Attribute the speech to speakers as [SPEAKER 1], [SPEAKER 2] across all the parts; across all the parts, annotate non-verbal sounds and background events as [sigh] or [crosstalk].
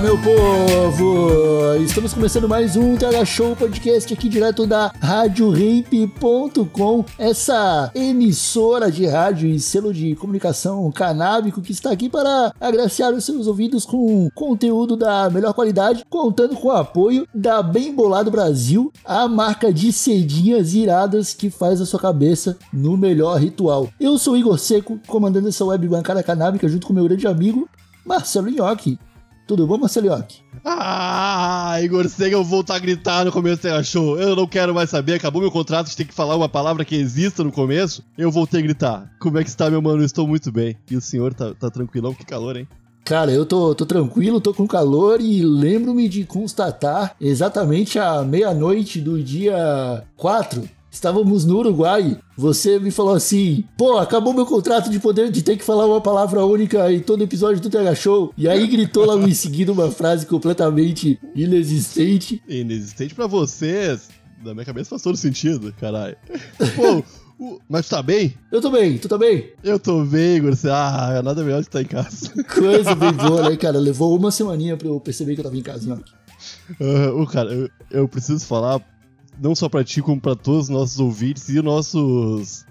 [SPEAKER 1] Meu povo! Estamos começando mais um TH Show Podcast aqui direto da RadioRamp.com, essa emissora de rádio e selo de comunicação canábico que está aqui para agraciar os seus ouvidos com conteúdo da melhor qualidade, contando com o apoio da Bem Bolado Brasil, a marca de cedinhas iradas que faz a sua cabeça no melhor ritual. Eu sou Igor Seco, comandando essa web bancada canábica junto com meu grande amigo Marcelo Nhoque. Tudo bom, Marcelo Nhoque?
[SPEAKER 2] Ah, Igor Sega, eu vou voltar a gritar no começo do show. Eu não quero mais saber, acabou meu contrato, gente tem que falar uma palavra que exista no começo. Eu voltei a gritar. Como é que está, meu mano? Eu estou muito bem. E o senhor tá, tá tranquilão? Que calor, hein?
[SPEAKER 1] Cara, eu tô, tô tranquilo, tô com calor e lembro-me de constatar exatamente à meia-noite do dia 4 Estávamos no Uruguai. Você me falou assim: pô, acabou meu contrato de poder de ter que falar uma palavra única em todo episódio do TH Show. E aí gritou logo em seguida uma frase completamente inexistente.
[SPEAKER 2] Inexistente para vocês. Na minha cabeça faz todo sentido, caralho. Pô, mas tu tá bem?
[SPEAKER 1] Eu tô bem, tu tá bem?
[SPEAKER 2] Eu tô bem, Igor. Ah, nada melhor que estar em casa.
[SPEAKER 1] Coisa bem [laughs] boa, né, cara? Levou uma semaninha pra eu perceber que eu tava em casa, né?
[SPEAKER 2] Uh, cara, eu, eu preciso falar não só para ti, como para todos os nossos ouvintes e nossos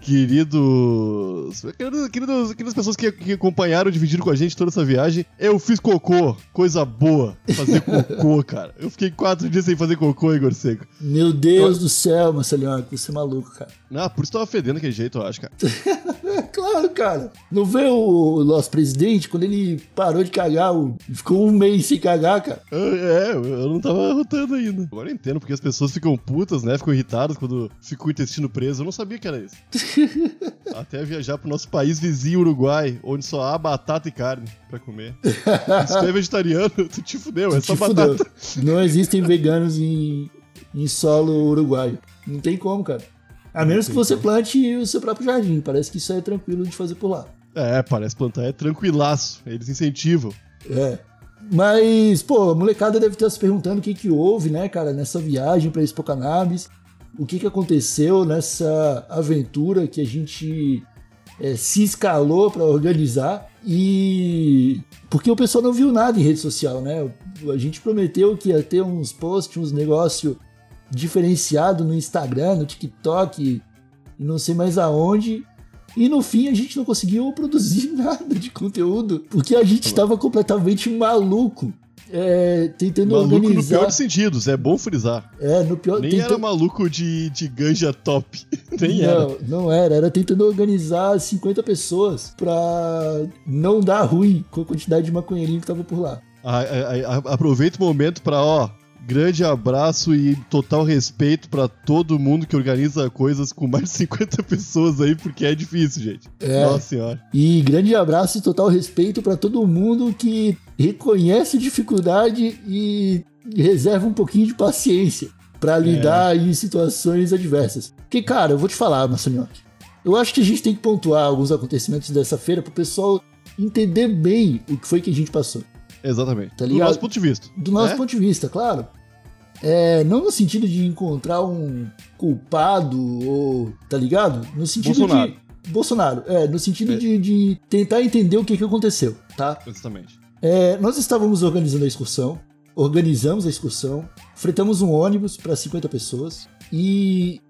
[SPEAKER 2] queridos. Queridos, queridos queridas pessoas que, que acompanharam, dividiram com a gente toda essa viagem. Eu fiz cocô, coisa boa. Fazer cocô, [laughs] cara. Eu fiquei quatro dias sem fazer cocô, Igor Seco.
[SPEAKER 1] Meu Deus eu... do céu, Marcelinho, você é maluco, cara.
[SPEAKER 2] Ah, por isso tava fedendo daquele jeito, eu acho, cara. [laughs]
[SPEAKER 1] claro, cara. Não vê o nosso presidente, quando ele parou de cagar, ficou um mês sem cagar, cara.
[SPEAKER 2] É, eu não tava rotando ainda. Agora eu entendo porque as pessoas ficam putas, né? Ficam irritadas quando fica o intestino preso. Eu não sabia que era isso. [laughs] Até viajar pro nosso país vizinho, Uruguai, onde só há batata e carne pra comer. Se tu é vegetariano, [laughs] tu te fudeu, é só batata.
[SPEAKER 1] Não existem veganos em, em solo uruguaio. Não tem como, cara. A menos que você plante o seu próprio jardim. Parece que isso é tranquilo de fazer por lá.
[SPEAKER 2] É, parece plantar é tranquilaço. Eles incentivam.
[SPEAKER 1] É. Mas, pô, a molecada deve estar se perguntando o que que houve, né, cara, nessa viagem pra Expo Cannabis. O que que aconteceu nessa aventura que a gente é, se escalou para organizar. E porque o pessoal não viu nada em rede social, né? A gente prometeu que ia ter uns posts, uns negócios diferenciado no Instagram, no TikTok e não sei mais aonde. E no fim a gente não conseguiu produzir [laughs] nada de conteúdo, porque a gente estava completamente maluco. É, tentando
[SPEAKER 2] maluco
[SPEAKER 1] organizar.
[SPEAKER 2] no pior dos sentidos, é bom frisar.
[SPEAKER 1] É, no pior
[SPEAKER 2] Nem era maluco de, de ganja top. [laughs] Nem
[SPEAKER 1] não,
[SPEAKER 2] era.
[SPEAKER 1] Não era, era tentando organizar 50 pessoas pra não dar ruim com a quantidade de maconheirinho que tava por lá.
[SPEAKER 2] A, a, a, aproveita o momento pra, ó, grande abraço e total respeito para todo mundo que organiza coisas com mais de 50 pessoas aí, porque é difícil, gente.
[SPEAKER 1] É.
[SPEAKER 2] Nossa senhora.
[SPEAKER 1] E grande abraço e total respeito para todo mundo que reconhece dificuldade e reserva um pouquinho de paciência para lidar é. em situações adversas. Porque, cara, eu vou te falar, Marcelinho, eu acho que a gente tem que pontuar alguns acontecimentos dessa feira pro pessoal entender bem o que foi que a gente passou.
[SPEAKER 2] Exatamente.
[SPEAKER 1] Tá
[SPEAKER 2] Do nosso ponto de vista.
[SPEAKER 1] Do nosso
[SPEAKER 2] é?
[SPEAKER 1] ponto de vista, claro. É, não no sentido de encontrar um culpado ou. tá ligado? No sentido
[SPEAKER 2] Bolsonaro.
[SPEAKER 1] de. Bolsonaro, é, no sentido
[SPEAKER 2] É.
[SPEAKER 1] De, de tentar entender o que, que aconteceu, tá?
[SPEAKER 2] Exatamente.
[SPEAKER 1] É, nós estávamos organizando a excursão, organizamos a excursão, fretamos um ônibus para 50 pessoas e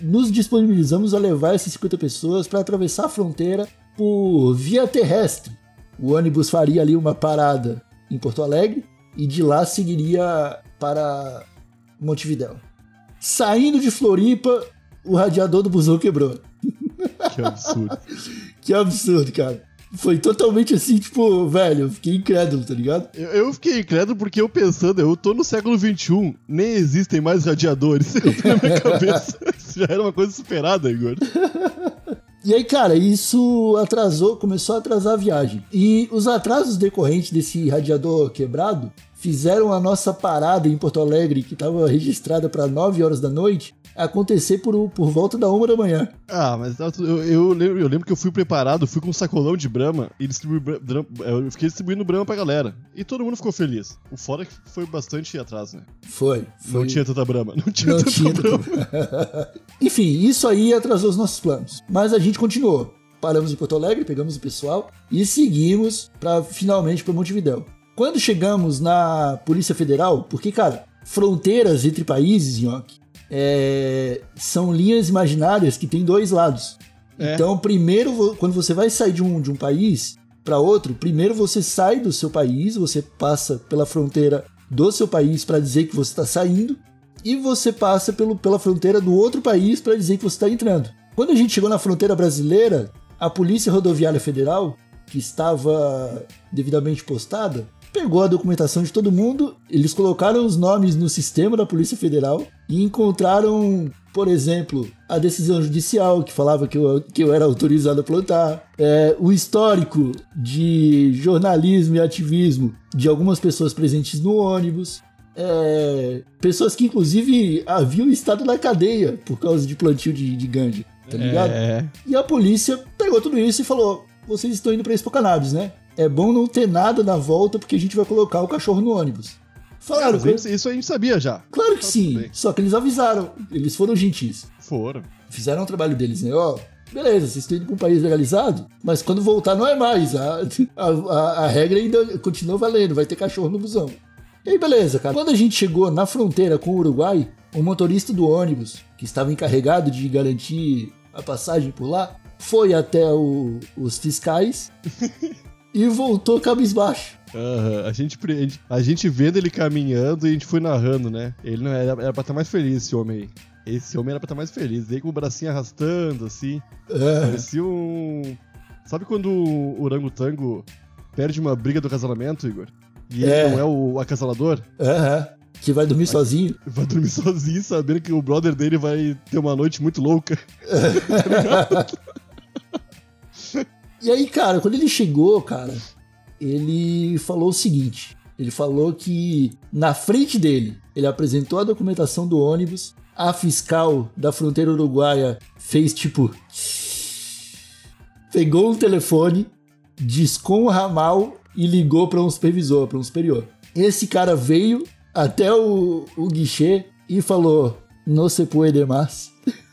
[SPEAKER 1] nos disponibilizamos a levar essas 50 pessoas para atravessar a fronteira por via terrestre. O ônibus faria ali uma parada em Porto Alegre e de lá seguiria para Montevidéu. Saindo de Floripa, o radiador do busão quebrou.
[SPEAKER 2] Que absurdo. [laughs]
[SPEAKER 1] Que absurdo, cara. Foi totalmente assim, tipo, velho, eu fiquei incrédulo, tá ligado?
[SPEAKER 2] eu, eu fiquei incrédulo porque eu pensando, eu tô no século XXI, nem existem mais radiadores. Eu [laughs] na minha cabeça. Isso já era uma coisa superada, Igor. [laughs]
[SPEAKER 1] E aí, cara, isso atrasou, começou a atrasar a viagem. E os atrasos decorrentes desse radiador quebrado fizeram a nossa parada em Porto Alegre, que estava registrada para 9 horas da noite, acontecer por, por volta da uma da manhã.
[SPEAKER 2] Ah, mas eu, eu, lembro, eu lembro que eu fui preparado, fui com um sacolão de Brahma e distribuí, Dra- eu fiquei distribuindo Brahma pra galera. E todo mundo ficou feliz. O fora é que foi bastante atrás, né?
[SPEAKER 1] Foi. foi
[SPEAKER 2] Não tinha tanta Brahma. Não tinha
[SPEAKER 1] Não
[SPEAKER 2] tanta
[SPEAKER 1] tinha
[SPEAKER 2] Brahma. [laughs]
[SPEAKER 1] Enfim, isso aí atrasou os nossos planos. Mas a gente continuou. Paramos em Porto Alegre, pegamos o pessoal e seguimos para finalmente para Montevidéu. Quando chegamos na Polícia Federal, porque, cara, fronteiras entre países, Nhoque, é, são linhas imaginárias que têm dois lados.
[SPEAKER 2] É.
[SPEAKER 1] Então, primeiro, quando você vai sair de um, de um país para outro, primeiro você sai do seu país, você passa pela fronteira do seu país para dizer que você está saindo, e você passa pelo, pela fronteira do outro país para dizer que você está entrando. Quando a gente chegou na fronteira brasileira, a Polícia Rodoviária Federal, que estava devidamente postada, pegou a documentação de todo mundo, eles colocaram os nomes no sistema da Polícia Federal e encontraram, por exemplo, a decisão judicial que falava que eu, que eu era autorizado a plantar, é, o histórico de jornalismo e ativismo de algumas pessoas presentes no ônibus, é, pessoas que inclusive haviam estado na cadeia por causa de plantio de, de ganja, tá ligado?
[SPEAKER 2] É.
[SPEAKER 1] E a polícia pegou tudo isso e falou: vocês estão indo pra Expo Cannabis, né? É bom não ter nada na volta porque a gente vai colocar o cachorro no ônibus. Falaram,
[SPEAKER 2] Mas isso- isso a gente sabia já.
[SPEAKER 1] claro que
[SPEAKER 2] tá
[SPEAKER 1] sim, só que eles avisaram, eles foram gentis.
[SPEAKER 2] Foram.
[SPEAKER 1] Fizeram o trabalho deles, né? Ó, beleza, vocês estão indo pra um país legalizado, mas quando voltar não é mais. A, a, a- a regra ainda continua valendo, vai ter cachorro no busão. E aí, beleza, cara. Quando a gente chegou na fronteira com o Uruguai, o motorista do ônibus, que estava encarregado de garantir a passagem por lá, foi até o- os fiscais [laughs] e voltou cabisbaixo.
[SPEAKER 2] Aham, A, gente, a gente- a gente vendo ele caminhando e a gente foi narrando, né? Ele não era, era pra estar mais feliz, esse homem aí. Esse homem era pra estar mais feliz. Daí com o bracinho arrastando, assim.
[SPEAKER 1] É,
[SPEAKER 2] Parecia um. Sabe quando o orangotango perde uma briga do casamento, Igor? E ele
[SPEAKER 1] É.
[SPEAKER 2] não é o acasalador?
[SPEAKER 1] é, que vai dormir sozinho.
[SPEAKER 2] Vai dormir [laughs] sozinho, sabendo que o brother dele vai ter uma noite muito louca. [laughs] [laughs]
[SPEAKER 1] E aí, cara, quando ele chegou, cara, ele falou o seguinte: ele falou que na frente dele, ele apresentou a documentação do ônibus, a fiscal da fronteira uruguaia fez tipo. Pegou um telefone, discou um ramal e ligou para um supervisor, para um superior. Esse cara veio até o, o guichê e falou: No se puede mais.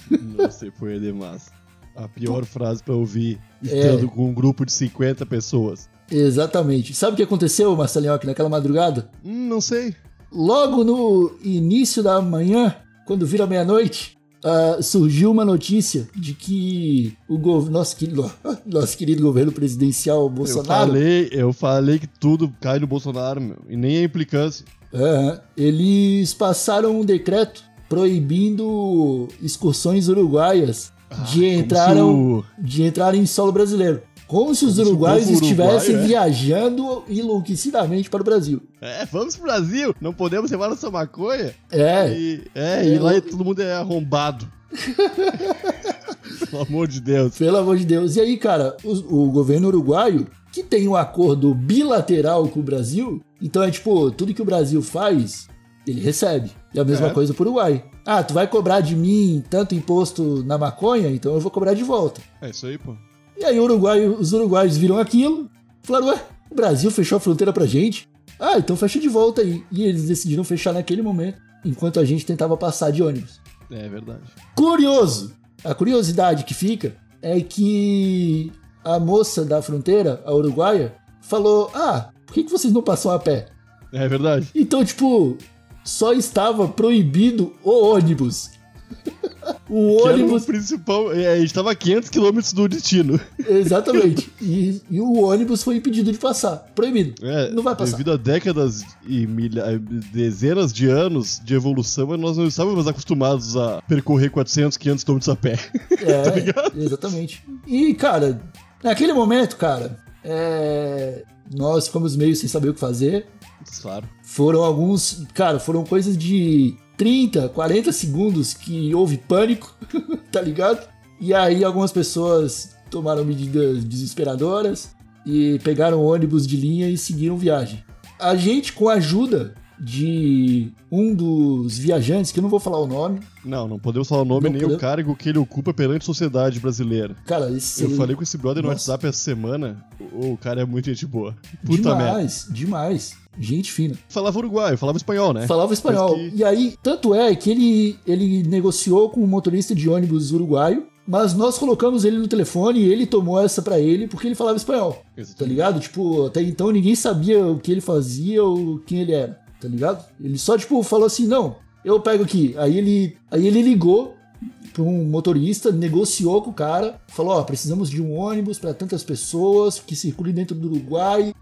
[SPEAKER 2] Não sei, foi demais. A pior frase pra ouvir estando com um grupo de 50 pessoas.
[SPEAKER 1] Exatamente. Sabe o que aconteceu, Marcelinho, naquela madrugada?
[SPEAKER 2] Hum, não sei.
[SPEAKER 1] Logo no início da manhã, quando vira meia-noite, ah, surgiu uma notícia de que o nosso, querido, [laughs] nosso querido governo presidencial
[SPEAKER 2] Eu
[SPEAKER 1] Bolsonaro,
[SPEAKER 2] falei, eu falei que tudo cai no Bolsonaro, meu. E nem a implicância.
[SPEAKER 1] Aham. eles passaram um decreto proibindo excursões uruguaias de entrar,
[SPEAKER 2] Ah, Como se o-
[SPEAKER 1] de entrar em solo brasileiro. Como se os
[SPEAKER 2] Como
[SPEAKER 1] uruguaios
[SPEAKER 2] povo uruguaio,
[SPEAKER 1] estivessem
[SPEAKER 2] é.
[SPEAKER 1] viajando enlouquecidamente para o Brasil.
[SPEAKER 2] É, vamos pro Brasil, não podemos levar nossa maconha.
[SPEAKER 1] É,
[SPEAKER 2] E, é, e lá
[SPEAKER 1] Eu-
[SPEAKER 2] todo mundo é arrombado. [laughs] Pelo amor de Deus.
[SPEAKER 1] Pelo amor de Deus. E aí, cara, o, o governo uruguaio, que tem um acordo bilateral com o Brasil, então é tipo, tudo que o Brasil faz, ele recebe. E a mesma
[SPEAKER 2] É.
[SPEAKER 1] coisa pro Uruguai. Ah, tu vai cobrar de mim tanto imposto na maconha, então eu vou cobrar de volta.
[SPEAKER 2] É isso aí, pô.
[SPEAKER 1] E aí Uruguai, os uruguaios viram aquilo, falaram, ué, o Brasil fechou a fronteira pra gente. Ah, então fecha de volta aí. E eles decidiram fechar naquele momento, enquanto a gente tentava passar de ônibus.
[SPEAKER 2] É verdade.
[SPEAKER 1] Curioso! A curiosidade que fica é que a moça da fronteira, a uruguaia, falou: Ah, por que, que vocês não passam a pé?
[SPEAKER 2] É verdade.
[SPEAKER 1] Então, tipo, só estava proibido o ônibus. [laughs] o
[SPEAKER 2] Que era o
[SPEAKER 1] ônibus.
[SPEAKER 2] principal. É, a gente tava a 500 km do destino. [laughs]
[SPEAKER 1] Exatamente. [laughs] E, e o ônibus foi impedido de passar. Proibido.
[SPEAKER 2] É,
[SPEAKER 1] Não vai passar.
[SPEAKER 2] Devido a décadas e milha- dezenas de anos de evolução, nós não estávamos acostumados a percorrer 400, 500 km a pé.
[SPEAKER 1] É, exatamente. E, cara, naquele momento, cara, é, nós ficamos meio sem saber o que fazer.
[SPEAKER 2] Claro.
[SPEAKER 1] Foram alguns. Cara, foram coisas de 30, 40 segundos que houve pânico, [laughs] tá ligado? E aí algumas pessoas tomaram medidas desesperadoras e pegaram ônibus de linha e seguiram viagem. A gente, com a ajuda de um dos viajantes, que eu não vou falar o nome,
[SPEAKER 2] Não, não podemos falar o nome
[SPEAKER 1] Não
[SPEAKER 2] nem
[SPEAKER 1] podemos.
[SPEAKER 2] o cargo que ele ocupa perante a sociedade brasileira.
[SPEAKER 1] cara, esse
[SPEAKER 2] Eu falei com esse brother no
[SPEAKER 1] Nossa.
[SPEAKER 2] WhatsApp essa semana. O, o cara é muito gente boa. Puta merda.
[SPEAKER 1] demais, demais. Gente fina.
[SPEAKER 2] Falava uruguaio, falava espanhol, né?
[SPEAKER 1] Falava espanhol.
[SPEAKER 2] Que-
[SPEAKER 1] E aí, tanto é que ele, ele negociou com um motorista de ônibus uruguaio, mas nós colocamos ele no telefone e ele tomou essa pra ele porque ele falava espanhol. Tá ligado? Tipo, até então ninguém sabia o que ele fazia ou quem ele era, tá ligado? Ele só, tipo, falou assim: não, eu pego aqui. Aí ele, aí ele ligou pra um motorista, negociou com o cara, falou: ó, precisamos de um ônibus pra tantas pessoas que circule dentro do Uruguai,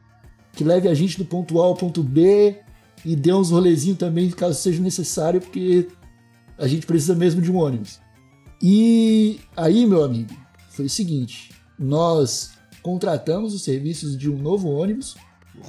[SPEAKER 1] que leve a gente do ponto A ao ponto B e dê uns rolezinhos também, caso seja necessário, porque a gente precisa mesmo de um ônibus. E aí, meu amigo, foi o seguinte: nós contratamos os serviços de um novo ônibus,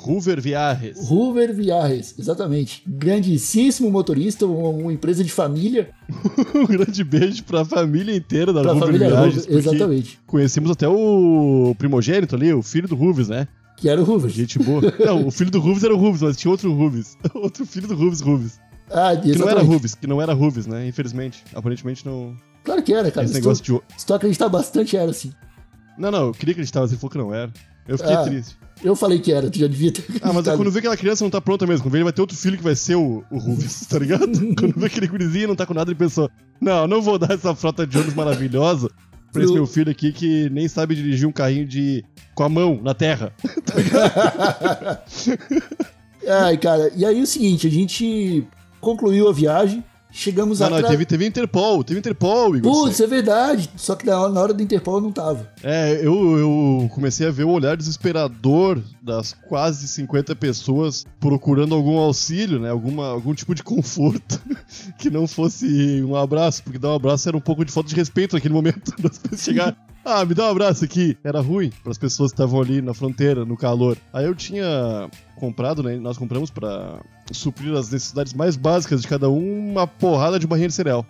[SPEAKER 2] Hoover Viajes.
[SPEAKER 1] Hoover Viajes, exatamente. Grandíssimo motorista, uma, uma empresa de família, [laughs]
[SPEAKER 2] um grande beijo pra família inteira da
[SPEAKER 1] pra
[SPEAKER 2] Hoover
[SPEAKER 1] família. Hoover,
[SPEAKER 2] porque
[SPEAKER 1] exatamente.
[SPEAKER 2] Conhecemos até o primogênito ali, o filho do Ruves, né?
[SPEAKER 1] Que era o Hoover.
[SPEAKER 2] Gente boa. Não, o filho do Ruves era o Ruves, mas tinha outro Ruves. [laughs] Outro filho do Ruves, Ruves.
[SPEAKER 1] Ah,
[SPEAKER 2] Que não era
[SPEAKER 1] exatamente.
[SPEAKER 2] Ruves, que não era Ruves, né? Infelizmente. Aparentemente não.
[SPEAKER 1] Claro que era, cara.
[SPEAKER 2] Esse
[SPEAKER 1] tu,
[SPEAKER 2] negócio de.
[SPEAKER 1] se tu acreditar bastante, era assim.
[SPEAKER 2] Não, não, eu queria acreditar, mas ele falou que não era. Eu fiquei
[SPEAKER 1] Ah,
[SPEAKER 2] triste.
[SPEAKER 1] Eu falei que era, tu já devia ter
[SPEAKER 2] Ah, mas
[SPEAKER 1] acreditado.
[SPEAKER 2] quando vê que aquela criança não tá pronta mesmo, quando vê ele vai ter outro filho que vai ser o, o Ruves, tá ligado? [laughs] quando vê aquele gurizinho e não tá com nada, ele pensou: Não, não vou dar essa frota de ônibus maravilhosa esse
[SPEAKER 1] Pro-
[SPEAKER 2] meu filho aqui que nem sabe dirigir um carrinho de. com a mão na terra. [laughs]
[SPEAKER 1] Ai, cara, e aí o seguinte, a gente concluiu a viagem, chegamos
[SPEAKER 2] Não, não,
[SPEAKER 1] atrás...
[SPEAKER 2] teve, teve Interpol, teve Interpol, Igor.
[SPEAKER 1] Putz, é verdade. Só que na hora, na hora do Interpol eu não tava.
[SPEAKER 2] É, eu, eu comecei a ver o olhar desesperador das quase 50 pessoas procurando algum auxílio, né? Alguma, algum tipo de conforto [laughs] que não fosse um abraço, porque dar um abraço era um pouco de falta de respeito naquele momento. [laughs] Das pessoas chegar, ah, me dá um abraço aqui. Era ruim para as pessoas que estavam ali na fronteira, no calor. Aí eu tinha comprado, né? Nós compramos para suprir as necessidades mais básicas de cada um uma porrada de barrinha de cereal.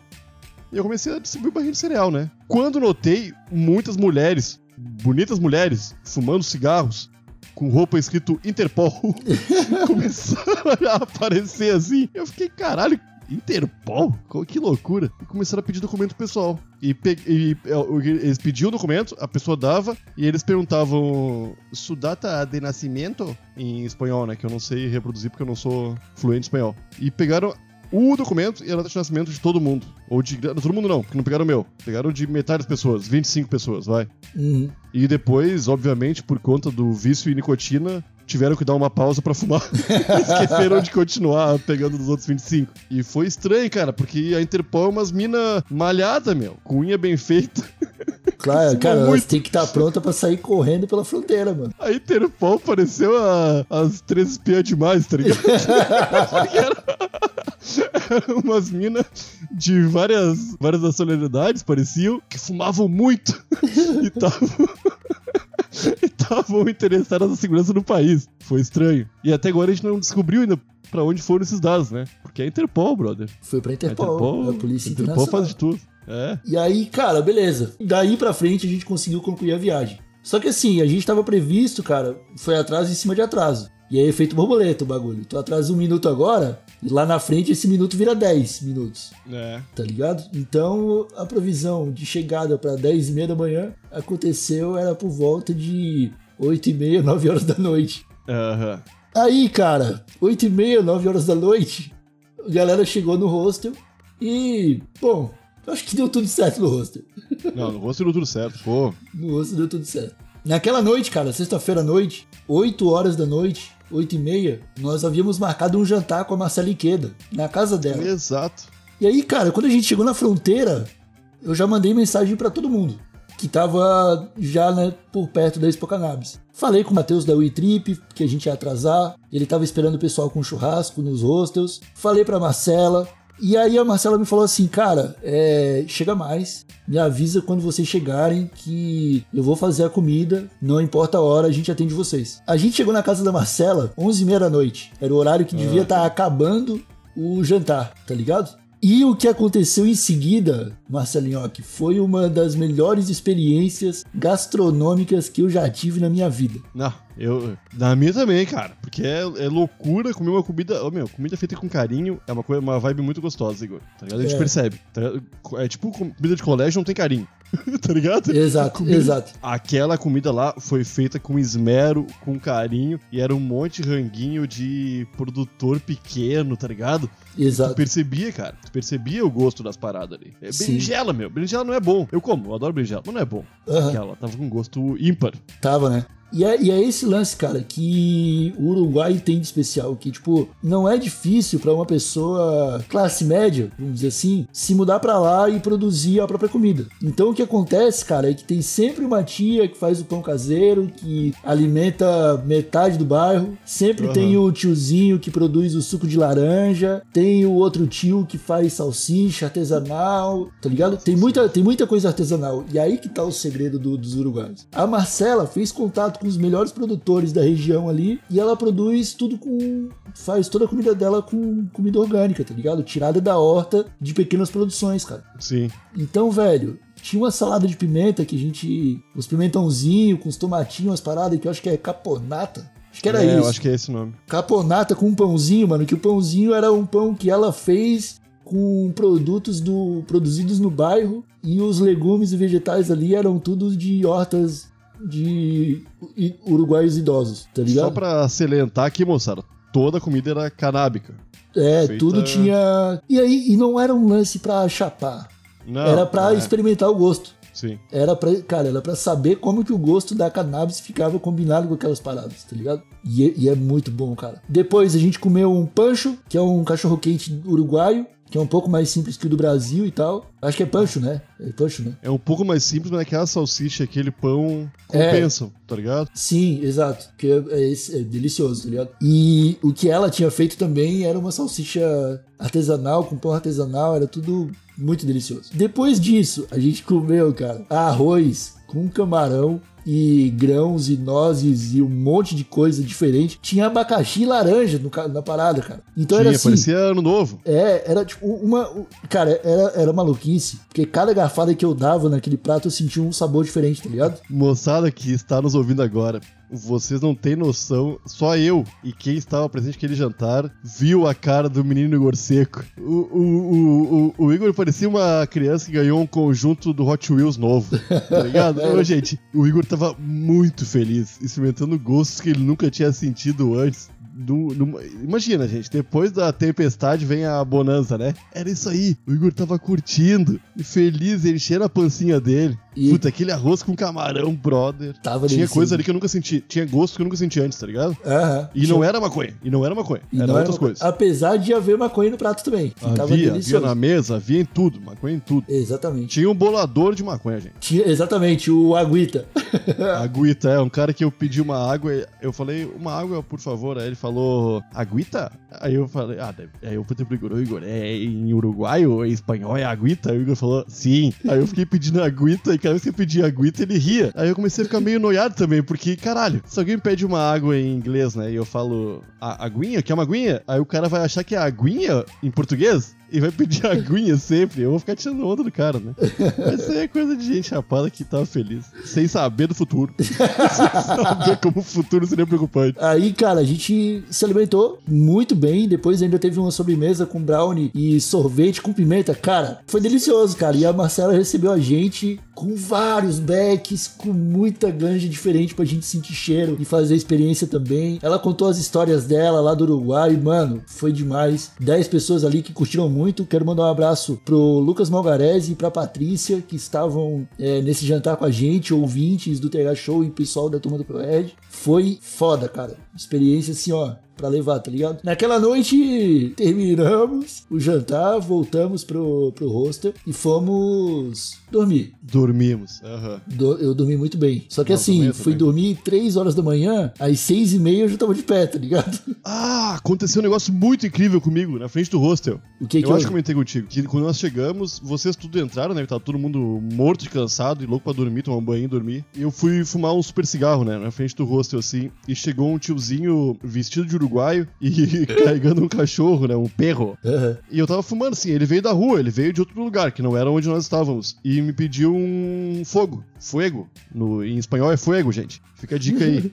[SPEAKER 2] E eu comecei a distribuir barrinha de cereal, né? Quando notei muitas mulheres, bonitas mulheres, fumando cigarros, com roupa escrito Interpol, [laughs] começaram a aparecer assim. Eu fiquei, caralho, Interpol? Que loucura. E começaram a pedir documento pessoal. E, pe- e, é, eles pediam o documento, a pessoa dava, e eles perguntavam su data de nascimento em espanhol, né? Que eu não sei reproduzir porque eu não sou fluente em espanhol. E pegaram o documento e a data de nascimento de todo mundo. Ou de. Todo mundo não, porque não pegaram o meu. Pegaram de metade das pessoas, 25 pessoas, vai.
[SPEAKER 1] Uhum.
[SPEAKER 2] E depois, obviamente, por conta do vício e nicotina, tiveram que dar uma pausa pra fumar. [laughs] Esqueceram de continuar pegando dos outros 25. E foi estranho, cara, porque a Interpol é umas mina malhada, meu, com unha bem feita.
[SPEAKER 1] Claro, cara,
[SPEAKER 2] muito.
[SPEAKER 1] têm que estar pronta pra sair correndo pela fronteira, mano.
[SPEAKER 2] A Interpol pareceu a- as três espiãs demais, tá ligado? Porque [laughs] era, eram umas minas de várias, várias nacionalidades, pareciam, que fumavam muito e estavam. [laughs] estavam interessadas na segurança do país. Foi estranho. E até agora a gente não descobriu ainda pra onde foram esses dados, né? Porque é a Interpol, brother.
[SPEAKER 1] Foi pra
[SPEAKER 2] A
[SPEAKER 1] Interpol, a Polícia
[SPEAKER 2] a Interpol
[SPEAKER 1] Internacional.
[SPEAKER 2] faz de tudo. É.
[SPEAKER 1] E aí, cara, beleza. Daí pra frente a gente conseguiu concluir a viagem. Só que assim, a gente tava previsto, cara, foi atraso em cima de atraso. E aí, efeito borboleta o bagulho. Tu atrasa um minuto agora, e lá na frente esse minuto vira 10 minutos,
[SPEAKER 2] É.
[SPEAKER 1] tá ligado? Então, a provisão de chegada pra 10 e meia da manhã aconteceu, era por volta de 8 e meia, [laughs] 9 horas da noite.
[SPEAKER 2] Aham.
[SPEAKER 1] Aí, cara, 8 e meia, 9 horas da noite, a galera chegou no hostel e, bom, acho que deu tudo certo no hostel. [laughs]
[SPEAKER 2] Não, no rosto deu tudo certo, pô.
[SPEAKER 1] No osso deu tudo certo. Naquela noite, cara, sexta-feira à noite, 8 horas da noite, 8 e meia, nós havíamos marcado um jantar com a Marcela Iqueda, na casa dela.
[SPEAKER 2] Exato.
[SPEAKER 1] E aí, cara, quando a gente chegou na fronteira, eu já mandei mensagem pra todo mundo, que tava já, né, por perto da Expo Cannabis. Falei com o Matheus da WeTrip, que a gente ia atrasar, ele tava esperando o pessoal com churrasco nos hostels. Falei pra Marcela, e aí a Marcela me falou assim, cara, é, chega mais, me avisa quando vocês chegarem que eu vou fazer a comida, não importa a hora, a gente atende vocês. A gente chegou na casa da Marcela 11h30 da noite, era o horário que devia estar acabando o jantar, tá ligado? E o que aconteceu em seguida, Marcelinho, que foi uma das melhores experiências gastronômicas que eu já tive na minha vida.
[SPEAKER 2] Não, eu. Na minha também, cara. Porque é, é loucura comer uma comida. Ô, meu, comida feita com carinho é uma, coisa, uma vibe muito gostosa, Igor. Tá ligado? A gente
[SPEAKER 1] É.
[SPEAKER 2] percebe. tá? É tipo comida de colégio não tem carinho. [laughs] tá ligado?
[SPEAKER 1] Exato,
[SPEAKER 2] Comida-
[SPEAKER 1] exato.
[SPEAKER 2] Aquela comida lá foi feita com esmero, com carinho, e era um monte de ranguinho de produtor pequeno, tá ligado? Tu
[SPEAKER 1] Exato.
[SPEAKER 2] percebia, cara. Tu percebia o gosto das paradas ali. É
[SPEAKER 1] Sim.
[SPEAKER 2] berinjela, meu. Berinjela não é bom. Eu como, eu adoro berinjela, mas não é bom.
[SPEAKER 1] Aham.
[SPEAKER 2] Aquela tava com gosto ímpar.
[SPEAKER 1] Tava, né? E é, e é esse lance, cara, que o Uruguai tem de especial, que, tipo, não é difícil pra uma pessoa classe média, vamos dizer assim, se mudar pra lá e produzir a própria comida. Então o que acontece, cara, é que tem sempre uma tia que faz o pão caseiro, que alimenta metade do bairro, sempre
[SPEAKER 2] Aham.
[SPEAKER 1] tem o tiozinho que produz o suco de laranja, tem o outro tio que faz salsicha artesanal, tá ligado? Tem muita, tem muita coisa artesanal. E aí que tá o segredo do- dos uruguaios. A Marcela fez contato com os melhores produtores da região ali e ela produz tudo com. faz toda a comida dela com comida orgânica, tá ligado? Tirada da horta de pequenas produções, cara.
[SPEAKER 2] Sim.
[SPEAKER 1] Então, velho, tinha uma salada de pimenta que a gente. os pimentãozinhos com os tomatinhos, as paradas que eu acho que é caponata. Acho que era
[SPEAKER 2] é,
[SPEAKER 1] isso.
[SPEAKER 2] eu acho que é esse nome.
[SPEAKER 1] Caponata com um pãozinho, mano, que o pãozinho era um pão que ela fez com produtos do produzidos no bairro e os legumes e vegetais ali eram tudo de hortas de uruguaios idosos, tá ligado?
[SPEAKER 2] Só pra salientar aqui, moçada, toda a comida era canábica.
[SPEAKER 1] É,
[SPEAKER 2] feita-
[SPEAKER 1] tudo tinha. E aí, e não era um lance pra chapar,
[SPEAKER 2] Não,
[SPEAKER 1] era pra
[SPEAKER 2] é,
[SPEAKER 1] experimentar o gosto.
[SPEAKER 2] Sim.
[SPEAKER 1] Era pra, cara, era pra saber como que o gosto da cannabis ficava combinado com aquelas paradas, tá ligado? E, é- e é muito bom, cara. Depois a gente comeu um pancho, que é um cachorro quente uruguaio, que é um pouco mais simples que o do Brasil e tal. Acho que é pancho, né? É pancho, né?
[SPEAKER 2] É um pouco mais simples, mas aquela salsicha, aquele pão
[SPEAKER 1] É.
[SPEAKER 2] compensam, tá ligado?
[SPEAKER 1] Sim, exato. Que é, é é delicioso, tá ligado? E o que ela tinha feito também era uma salsicha artesanal, com pão artesanal, era tudo muito delicioso. Depois disso, a gente comeu, cara, arroz com camarão e grãos e nozes e um monte de coisa diferente. Tinha abacaxi e laranja no na parada, cara. Então
[SPEAKER 2] Tinha,
[SPEAKER 1] era assim.
[SPEAKER 2] parecia ano novo.
[SPEAKER 1] É, era tipo uma. Cara, era, era maluquice. Porque cada garfada que eu dava naquele prato eu sentia um sabor diferente, tá ligado?
[SPEAKER 2] Moçada que está nos ouvindo agora, vocês não têm noção, só eu e quem estava presente naquele jantar viu a cara do menino Igor Seco. O, o, o, o, Igor parecia uma criança que ganhou um conjunto do Hot Wheels novo, tá ligado? [laughs] Ô, gente, o Igor tava muito feliz, experimentando gostos que ele nunca tinha sentido antes. Numa- imagina, gente, depois da tempestade vem a bonança, né? Era isso aí. O Igor tava curtindo e feliz, enchendo a pancinha dele.
[SPEAKER 1] E-
[SPEAKER 2] Puta, aquele arroz com camarão, brother.
[SPEAKER 1] Tava
[SPEAKER 2] Tinha coisa ali que eu nunca senti. Tinha gosto que eu nunca senti antes, tá ligado?
[SPEAKER 1] Aham.
[SPEAKER 2] E não era maconha. E não era maconha.
[SPEAKER 1] E
[SPEAKER 2] Era outras
[SPEAKER 1] uma-
[SPEAKER 2] coisas.
[SPEAKER 1] Apesar de haver maconha no prato também.
[SPEAKER 2] Havia, havia na mesa, havia em tudo. Maconha em tudo.
[SPEAKER 1] Exatamente.
[SPEAKER 2] Tinha um bolador de maconha, gente.
[SPEAKER 1] Tinha, exatamente, o Agüita. [laughs]
[SPEAKER 2] Aguita, é. Um cara que eu pedi uma água, eu falei, uma água, por favor. Aí ele falou, aguita? Aí eu falei, ah, deve. Aí eu perguntei pro Igor, "Ô, Igor, é em uruguaio ou em espanhol é aguita? Aí o Igor falou, sim. Aí eu fiquei pedindo aguita e cada vez que eu pedia aguita, ele ria. Aí eu comecei a ficar meio noiado também, porque, caralho, se alguém pede uma água em inglês, né, e eu falo, a, aguinha? Quer uma aguinha? Aí o cara vai achar que é aguinha em português? E vai pedir [laughs] aguinha sempre. Eu vou ficar tirando onda do cara, né? Mas isso aí é coisa de gente chapada que tava feliz. Sem saber do futuro. [laughs] sem saber como o futuro seria preocupante.
[SPEAKER 1] Aí, cara, a gente se alimentou muito bem. Depois ainda teve uma sobremesa com brownie e sorvete com pimenta. Cara, foi delicioso, cara. E a Marcela recebeu a gente com vários becks, com muita ganja diferente pra gente sentir cheiro e fazer a experiência também. Ela contou as histórias dela lá do Uruguai. Mano, foi demais. 10 pessoas ali que curtiram muito. Quero mandar um abraço pro Lucas Malgarese e pra Patrícia, que estavam é, nesse jantar com a gente, ouvintes do TH Show e pessoal da turma do ProRed. Foi foda, cara. Experiência assim, ó, pra levar, tá ligado? Naquela noite terminamos o jantar, voltamos pro, pro hostel e fomos Dormi.
[SPEAKER 2] Dormimos. Aham.
[SPEAKER 1] Do- eu dormi muito bem. Só que
[SPEAKER 2] Não,
[SPEAKER 1] assim, fui
[SPEAKER 2] também.
[SPEAKER 1] dormir 3 horas da manhã, às 6 e meia eu já tava de pé, tá ligado? [laughs]
[SPEAKER 2] Ah, aconteceu um negócio muito incrível comigo, na frente do hostel.
[SPEAKER 1] O que que
[SPEAKER 2] eu acho que comentei contigo, que quando nós chegamos, vocês tudo entraram, né? Tava todo mundo morto de cansado e louco pra dormir, tomar um banho e dormir. E eu fui fumar um super cigarro, né? Na frente do hostel, assim. E chegou um tiozinho vestido de uruguaio e [laughs] carregando um cachorro, né? Um perro.
[SPEAKER 1] Aham.
[SPEAKER 2] E eu tava fumando, assim, ele veio da rua, ele veio de outro lugar, que não era onde nós estávamos. E me pediu um fogo. Fuego. No, em espanhol é fuego, gente. Fica a dica aí.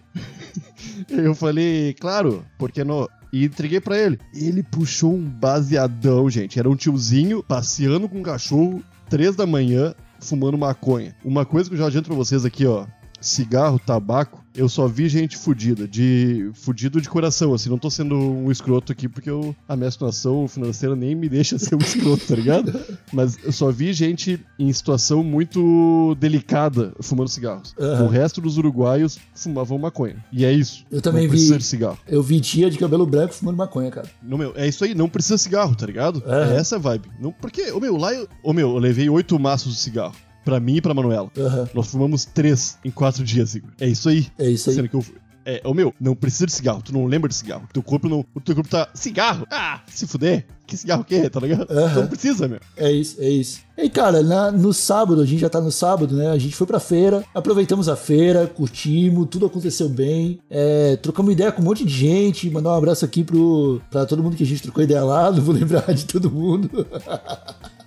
[SPEAKER 2] [laughs] eu falei, claro, porque não? E entreguei pra ele. Ele puxou um baseadão, gente. Era um tiozinho passeando com um cachorro, três da manhã, fumando maconha. Uma coisa que eu já adianto pra vocês aqui, ó. Cigarro, tabaco, eu só vi gente fudida, de fudido de coração, assim, não tô sendo um escroto aqui porque eu, a minha situação financeira nem me deixa ser um escroto, tá ligado? Mas eu só vi gente em situação muito delicada fumando cigarros.
[SPEAKER 1] Aham.
[SPEAKER 2] O resto dos uruguaios fumavam maconha. E é isso.
[SPEAKER 1] Eu também
[SPEAKER 2] não precisa
[SPEAKER 1] vi-
[SPEAKER 2] de cigarro.
[SPEAKER 1] Eu vi tia de cabelo branco fumando maconha, cara.
[SPEAKER 2] Não, meu, é isso aí, não precisa cigarro, tá ligado?
[SPEAKER 1] Aham.
[SPEAKER 2] É essa vibe. Não, porque, ô meu, lá eu. Ô meu, eu levei oito maços de cigarro. Pra mim e pra Manuela.
[SPEAKER 1] Aham.
[SPEAKER 2] Nós fumamos três em quatro dias, Igor. É isso aí.
[SPEAKER 1] É isso aí.
[SPEAKER 2] Sendo que eu. É, ô meu, não precisa de cigarro. Tu não lembra de cigarro. Teu corpo não. O teu corpo tá. Cigarro? Ah, se fuder. Que cigarro que é, tá ligado?
[SPEAKER 1] Aham.
[SPEAKER 2] Não precisa, meu.
[SPEAKER 1] É isso, é isso. E cara, na- no sábado, a gente já tá no sábado, né? A gente foi pra feira, aproveitamos a feira, curtimos, tudo aconteceu bem. É, trocamos ideia com um monte de gente. Mandar um abraço aqui pro, pra todo mundo que a gente trocou ideia lá, [laughs] não vou lembrar de todo mundo. [laughs]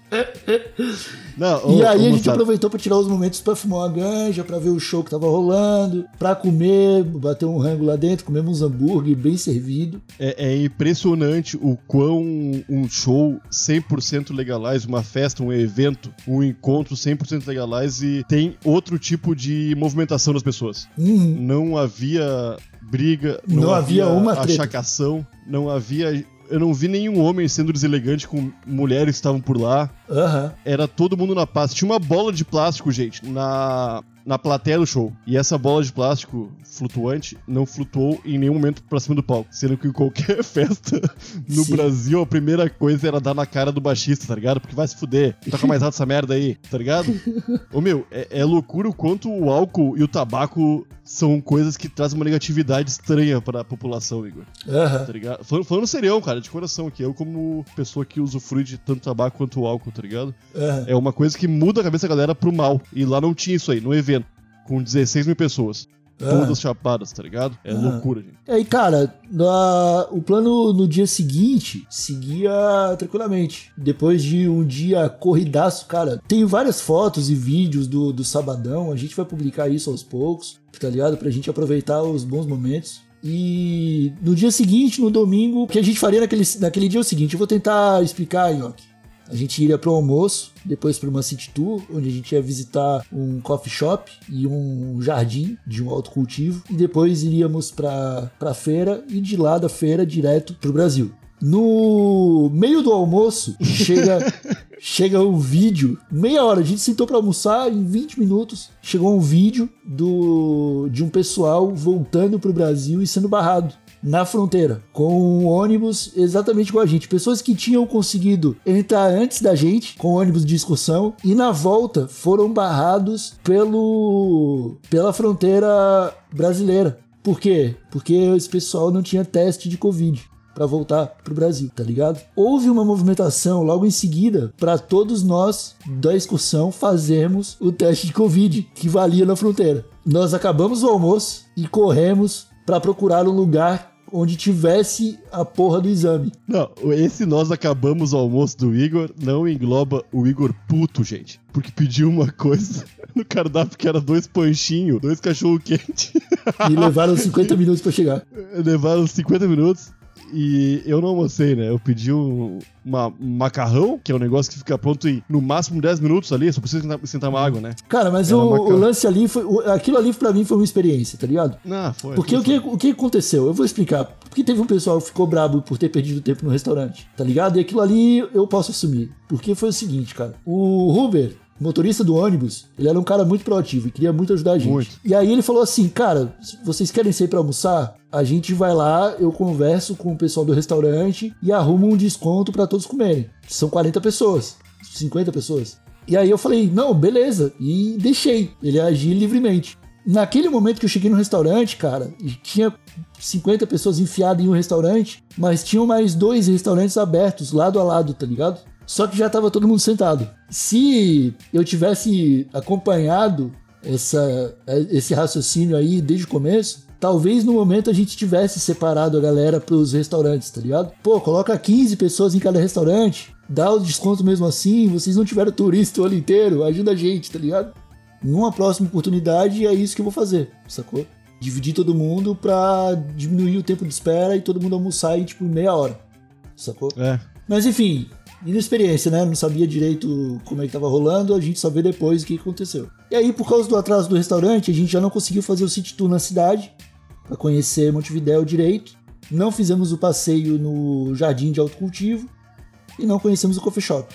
[SPEAKER 2] Não,
[SPEAKER 1] E
[SPEAKER 2] ô,
[SPEAKER 1] aí a gente
[SPEAKER 2] moçada,
[SPEAKER 1] aproveitou pra tirar os momentos pra fumar uma ganja, pra ver o show que tava rolando, pra comer, bater um rango lá dentro, comemos uns hambúrguer bem servido.
[SPEAKER 2] É, é impressionante o quão um show 100% legalize, uma festa, um evento, um encontro 100% legalize tem outro tipo de movimentação das pessoas.
[SPEAKER 1] Uhum.
[SPEAKER 2] Não havia briga, não,
[SPEAKER 1] Não havia uma treta.
[SPEAKER 2] achacação, não havia. Eu não vi nenhum homem sendo deselegante com mulheres que estavam por lá.
[SPEAKER 1] Aham.
[SPEAKER 2] Era todo mundo na paz. Tinha uma bola de plástico, gente, na, na plateia do show. E essa bola de plástico flutuante não flutuou em nenhum momento pra cima do palco. Sendo que em qualquer [laughs] festa no
[SPEAKER 1] Sim.
[SPEAKER 2] Brasil, a primeira coisa era dar na cara do baixista, tá ligado? Porque vai se fuder. Toca mais alto essa merda aí, tá ligado? [laughs] Ô meu, é, é loucura o quanto o álcool e o tabaco são coisas que trazem uma negatividade estranha pra população, Igor
[SPEAKER 1] Aham.
[SPEAKER 2] tá ligado? Falando, falando serião, cara, de coração aqui. Eu, como pessoa que usufrui de tanto tabaco quanto o álcool, tá ligado?
[SPEAKER 1] Aham.
[SPEAKER 2] É uma coisa que muda a cabeça da galera pro mal. E lá não tinha isso aí, no evento. Com 16 mil pessoas.
[SPEAKER 1] Aham.
[SPEAKER 2] Todas chapadas, tá ligado? É
[SPEAKER 1] Aham.
[SPEAKER 2] loucura, gente.
[SPEAKER 1] E aí, cara, na- o plano no dia seguinte seguia tranquilamente. Depois de um dia corridaço, cara, tem várias fotos e vídeos do, do sabadão. A gente vai publicar isso aos poucos, tá ligado? Pra gente aproveitar os bons momentos. E no dia seguinte, no domingo, o que a gente faria naquele, naquele dia é o seguinte: eu vou tentar explicar, Nhoque. A gente iria para o almoço, depois para uma city tour, onde a gente ia visitar um coffee shop e um jardim de um autocultivo, e depois iríamos para a feira e de lá da feira direto para o Brasil. No meio do almoço, chega, [laughs] chega um vídeo, meia hora, a gente sentou para almoçar, em 20 minutos, chegou um vídeo do, de um pessoal voltando para o Brasil e sendo barrado na fronteira, com um ônibus exatamente igual a gente. Pessoas que tinham conseguido entrar antes da gente, com ônibus de excursão, e na volta foram barrados pelo pela fronteira brasileira. Por quê? Porque esse pessoal não tinha teste de Covid para voltar pro Brasil, tá ligado? Houve uma movimentação logo em seguida para todos nós da excursão fazermos o teste de Covid que valia na fronteira. Nós acabamos o almoço e corremos para procurar um lugar onde tivesse a porra do exame.
[SPEAKER 2] Não, esse nós acabamos o almoço do Igor não engloba o Igor puto, gente. Porque pediu uma coisa [laughs] no cardápio que era dois panchinhos, dois cachorro quente.
[SPEAKER 1] E levaram 50 minutos para chegar. [laughs]
[SPEAKER 2] Levaram 50 minutos e eu não almocei, né? Eu pedi um, uma- um macarrão, que é um negócio que fica pronto em no máximo 10 minutos ali, só precisa sentar, sentar uma água, né?
[SPEAKER 1] Cara, mas o, o lance ali foi. o- aquilo ali pra mim foi uma experiência, tá ligado?
[SPEAKER 2] Não, foi.
[SPEAKER 1] Porque o que, o que aconteceu? Eu vou explicar. Porque teve um pessoal que ficou brabo por ter perdido tempo no restaurante, tá ligado? E aquilo ali eu posso assumir. Porque foi o seguinte, cara. O Huber, motorista do ônibus, ele era um cara muito proativo e queria muito ajudar a gente.
[SPEAKER 2] Muito.
[SPEAKER 1] E aí ele falou assim, cara, vocês querem sair pra almoçar? A gente vai lá, eu converso com o pessoal do restaurante e arrumo um desconto pra todos comerem. São 40 pessoas, 50 pessoas. E aí eu falei, não, beleza. E deixei ele agir livremente. Naquele momento que eu cheguei no restaurante, cara, tinha 50 pessoas enfiadas em um restaurante, mas tinham mais dois restaurantes abertos, lado a lado, tá ligado? Só que já tava todo mundo sentado. Se eu tivesse acompanhado essa, esse raciocínio aí desde o começo, talvez no momento a gente tivesse separado a galera pros restaurantes, tá ligado? Pô, coloca 15 pessoas em cada restaurante, dá o desconto mesmo assim, vocês não tiveram turista o ano inteiro, ajuda a gente, tá ligado? Numa próxima oportunidade é isso que eu vou fazer, sacou? Dividir todo mundo pra diminuir o tempo de espera e todo mundo almoçar em tipo meia hora, sacou?
[SPEAKER 2] É.
[SPEAKER 1] Mas enfim, inexperiência, né? Não sabia direito como é que tava rolando, a gente só vê depois o que aconteceu. E aí, por causa do atraso do restaurante, a gente já não conseguiu fazer o city tour na cidade para conhecer Montevidéu direito. Não fizemos o passeio no Jardim de Alto Cultivo e não conhecemos o coffee shop.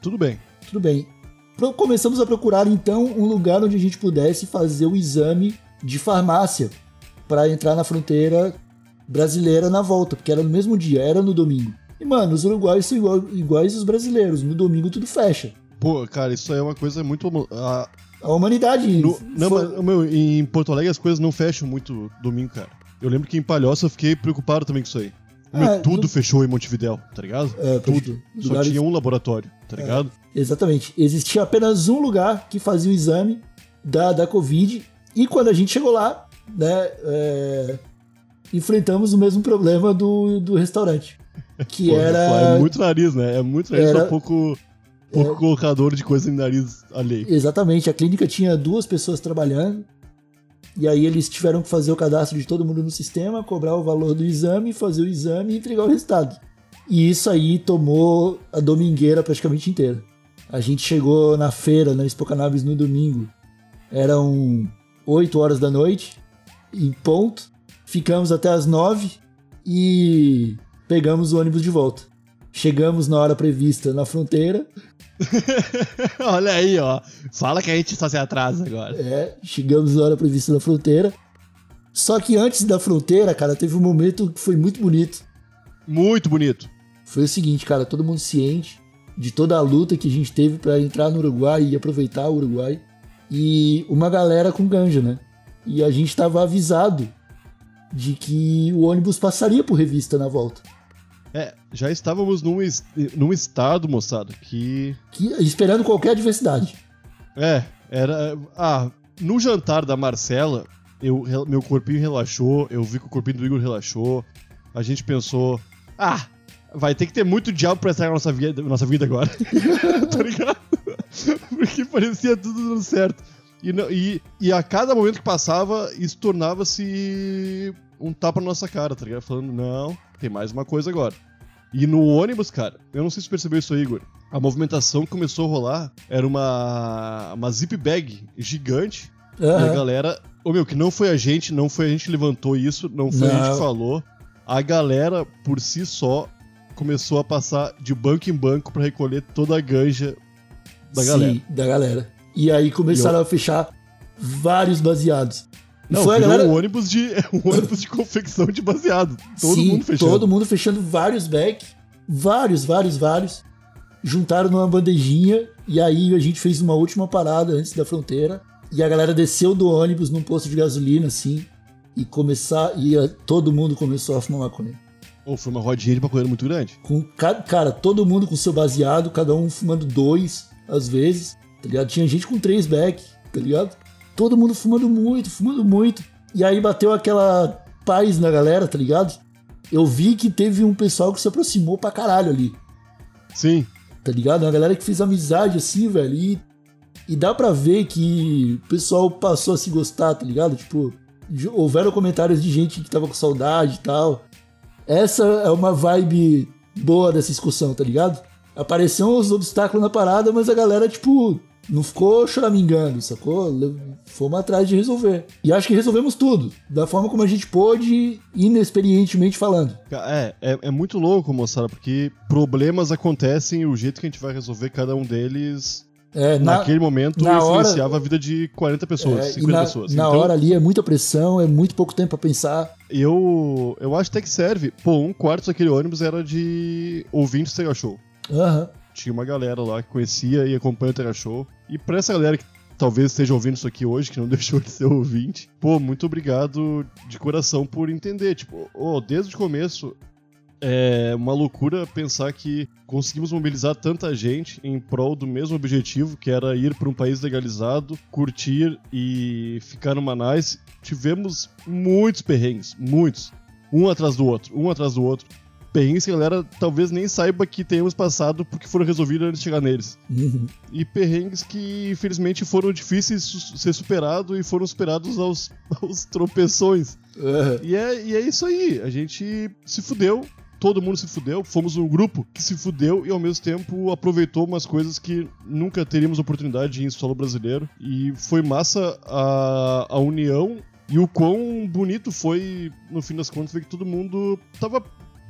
[SPEAKER 2] Tudo bem.
[SPEAKER 1] Tudo bem. Começamos a procurar então um lugar onde a gente pudesse fazer o exame de farmácia para entrar na fronteira brasileira na volta, porque era no mesmo dia, era no domingo. E mano, os uruguaios são igual- iguais aos brasileiros, no domingo tudo fecha.
[SPEAKER 2] Pô, cara, isso aí é uma coisa muito. ah,
[SPEAKER 1] A humanidade.
[SPEAKER 2] no- não,
[SPEAKER 1] foi-
[SPEAKER 2] mas, meu, em Porto Alegre as coisas não fecham muito domingo, cara. Eu lembro que em Palhoça eu fiquei preocupado também com isso aí. Meu,
[SPEAKER 1] É,
[SPEAKER 2] tudo
[SPEAKER 1] no-
[SPEAKER 2] fechou em Montevidéu, tá ligado?
[SPEAKER 1] É,
[SPEAKER 2] tudo. Só
[SPEAKER 1] Lugares-
[SPEAKER 2] tinha um laboratório, tá ligado?
[SPEAKER 1] Exatamente. Existia apenas um lugar que fazia o exame da, da Covid. E quando a gente chegou lá, né, é, enfrentamos o mesmo problema do, do restaurante. Que
[SPEAKER 2] Pô,
[SPEAKER 1] era.
[SPEAKER 2] É muito nariz, né? É muito nariz,
[SPEAKER 1] Era-
[SPEAKER 2] só pouco, pouco colocador de coisa em nariz alheio.
[SPEAKER 1] Exatamente, a clínica tinha duas pessoas trabalhando. E aí eles tiveram que fazer o cadastro de todo mundo no sistema, cobrar o valor do exame, fazer o exame e entregar o resultado. E isso aí tomou a domingueira praticamente inteira. A gente chegou na feira, na Expo Cannabis, no domingo. Eram 8 horas da noite, em ponto. Ficamos até as 9 e pegamos o ônibus de volta. Chegamos na hora prevista na fronteira, [laughs]
[SPEAKER 2] Olha aí, ó. Fala que a gente só se atrasa agora.
[SPEAKER 1] É, chegamos na hora prevista na fronteira. Só que antes da fronteira, cara, teve um momento que foi muito bonito.
[SPEAKER 2] Muito bonito.
[SPEAKER 1] Foi o seguinte, cara, todo mundo ciente de toda a luta que a gente teve pra entrar no Uruguai e aproveitar o Uruguai. E uma galera com ganja, né? E a gente tava avisado de que o ônibus passaria por revista na volta.
[SPEAKER 2] É, já estávamos num, num estado, moçada, que.
[SPEAKER 1] Que, esperando qualquer adversidade.
[SPEAKER 2] É, era. Ah, no jantar da Marcela, eu, meu corpinho relaxou, eu vi que o corpinho do Igor relaxou. A gente pensou, ah, vai ter que ter muito diabo pra estragar nossa vida, nossa vida agora. [laughs] tá ligado? Porque parecia tudo dando certo. E, não- e, e a cada momento que passava, isso tornava-se um tapa na nossa cara, tá ligado? Falando, não, tem mais uma coisa agora. E no ônibus, cara, eu não sei se você percebeu isso aí, Igor. A movimentação que começou a rolar era uma, uma zip bag gigante. E a galera. Ô meu, que não foi a gente, não foi a gente que levantou isso, não foi a gente
[SPEAKER 1] Não.
[SPEAKER 2] que falou. A galera, por si só, começou a passar de banco em banco pra recolher toda a ganja da
[SPEAKER 1] Sim,
[SPEAKER 2] galera.
[SPEAKER 1] da galera. E aí começaram a fechar vários baseados.
[SPEAKER 2] Não,
[SPEAKER 1] foi a
[SPEAKER 2] virou
[SPEAKER 1] galera.
[SPEAKER 2] um ônibus de [laughs] um ônibus de confecção de baseado. Todo
[SPEAKER 1] Sim,
[SPEAKER 2] mundo fechando.
[SPEAKER 1] Todo mundo fechando vários back. Vários, vários, vários. Juntaram numa bandejinha. E aí a gente fez uma última parada antes da fronteira. E a galera desceu do ônibus num posto de gasolina, assim. E começar. E a- todo mundo começou a fumar maconha.
[SPEAKER 2] Ou foi uma rodinha de maconheiro muito grande.
[SPEAKER 1] Com, ca- cara, todo mundo com seu baseado, cada um fumando dois, às vezes, tá ligado? Tinha gente com três back, tá ligado? Todo mundo fumando muito, fumando muito. E aí bateu aquela paz na galera, tá ligado? Eu vi que teve um pessoal que se aproximou pra caralho ali,
[SPEAKER 2] Sim.
[SPEAKER 1] tá ligado? Uma galera que fez amizade assim, velho. E, e dá pra ver que o pessoal passou a se gostar, tá ligado? Tipo, houveram comentários de gente que tava com saudade e tal. Essa é uma vibe boa dessa excursão, tá ligado? Apareceram os obstáculos na parada, mas a galera, tipo, não ficou choramingando, sacou? Fomos atrás de resolver. E acho que resolvemos tudo, da forma como a gente pôde, inexperientemente falando.
[SPEAKER 2] É, é, é muito louco, moçada, porque problemas acontecem e o jeito que a gente vai resolver cada um deles
[SPEAKER 1] É, na,
[SPEAKER 2] naquele momento
[SPEAKER 1] na hora-
[SPEAKER 2] influenciava a vida de 40 pessoas,
[SPEAKER 1] é, e
[SPEAKER 2] 50
[SPEAKER 1] na,
[SPEAKER 2] pessoas.
[SPEAKER 1] na
[SPEAKER 2] Então,
[SPEAKER 1] hora ali é muita pressão, é muito pouco tempo pra pensar.
[SPEAKER 2] eu, eu acho até que serve. Pô, um quarto daquele ônibus era de ouvintes Sega Show.
[SPEAKER 1] Aham.
[SPEAKER 2] Tinha uma galera lá que conhecia e acompanha o Terra Show. E pra essa galera que talvez esteja ouvindo isso aqui hoje, que não [laughs] deixou de ser ouvinte, pô, muito obrigado de coração por entender. Tipo, oh, desde o começo, é uma loucura pensar que conseguimos mobilizar tanta gente em prol do mesmo objetivo, que era ir para um país legalizado, curtir e ficar no Manais. Tivemos muitos perrengues, muitos. Um atrás do outro, um atrás do outro. Perrengues que a galera talvez nem saiba que tenhamos passado porque foram resolvidos antes de chegar neles.
[SPEAKER 1] Uhum.
[SPEAKER 2] E perrengues que, infelizmente, foram difíceis de ser superados e foram superados aos, [laughs] aos tropeções.
[SPEAKER 1] Aham.
[SPEAKER 2] E é, e é isso aí. A gente se fudeu. Todo mundo se fudeu. Fomos um grupo que se fudeu e ao mesmo tempo aproveitou umas coisas que nunca teríamos oportunidade em solo brasileiro. E foi massa a, a união e o quão bonito foi, no fim das contas, ver que todo mundo tava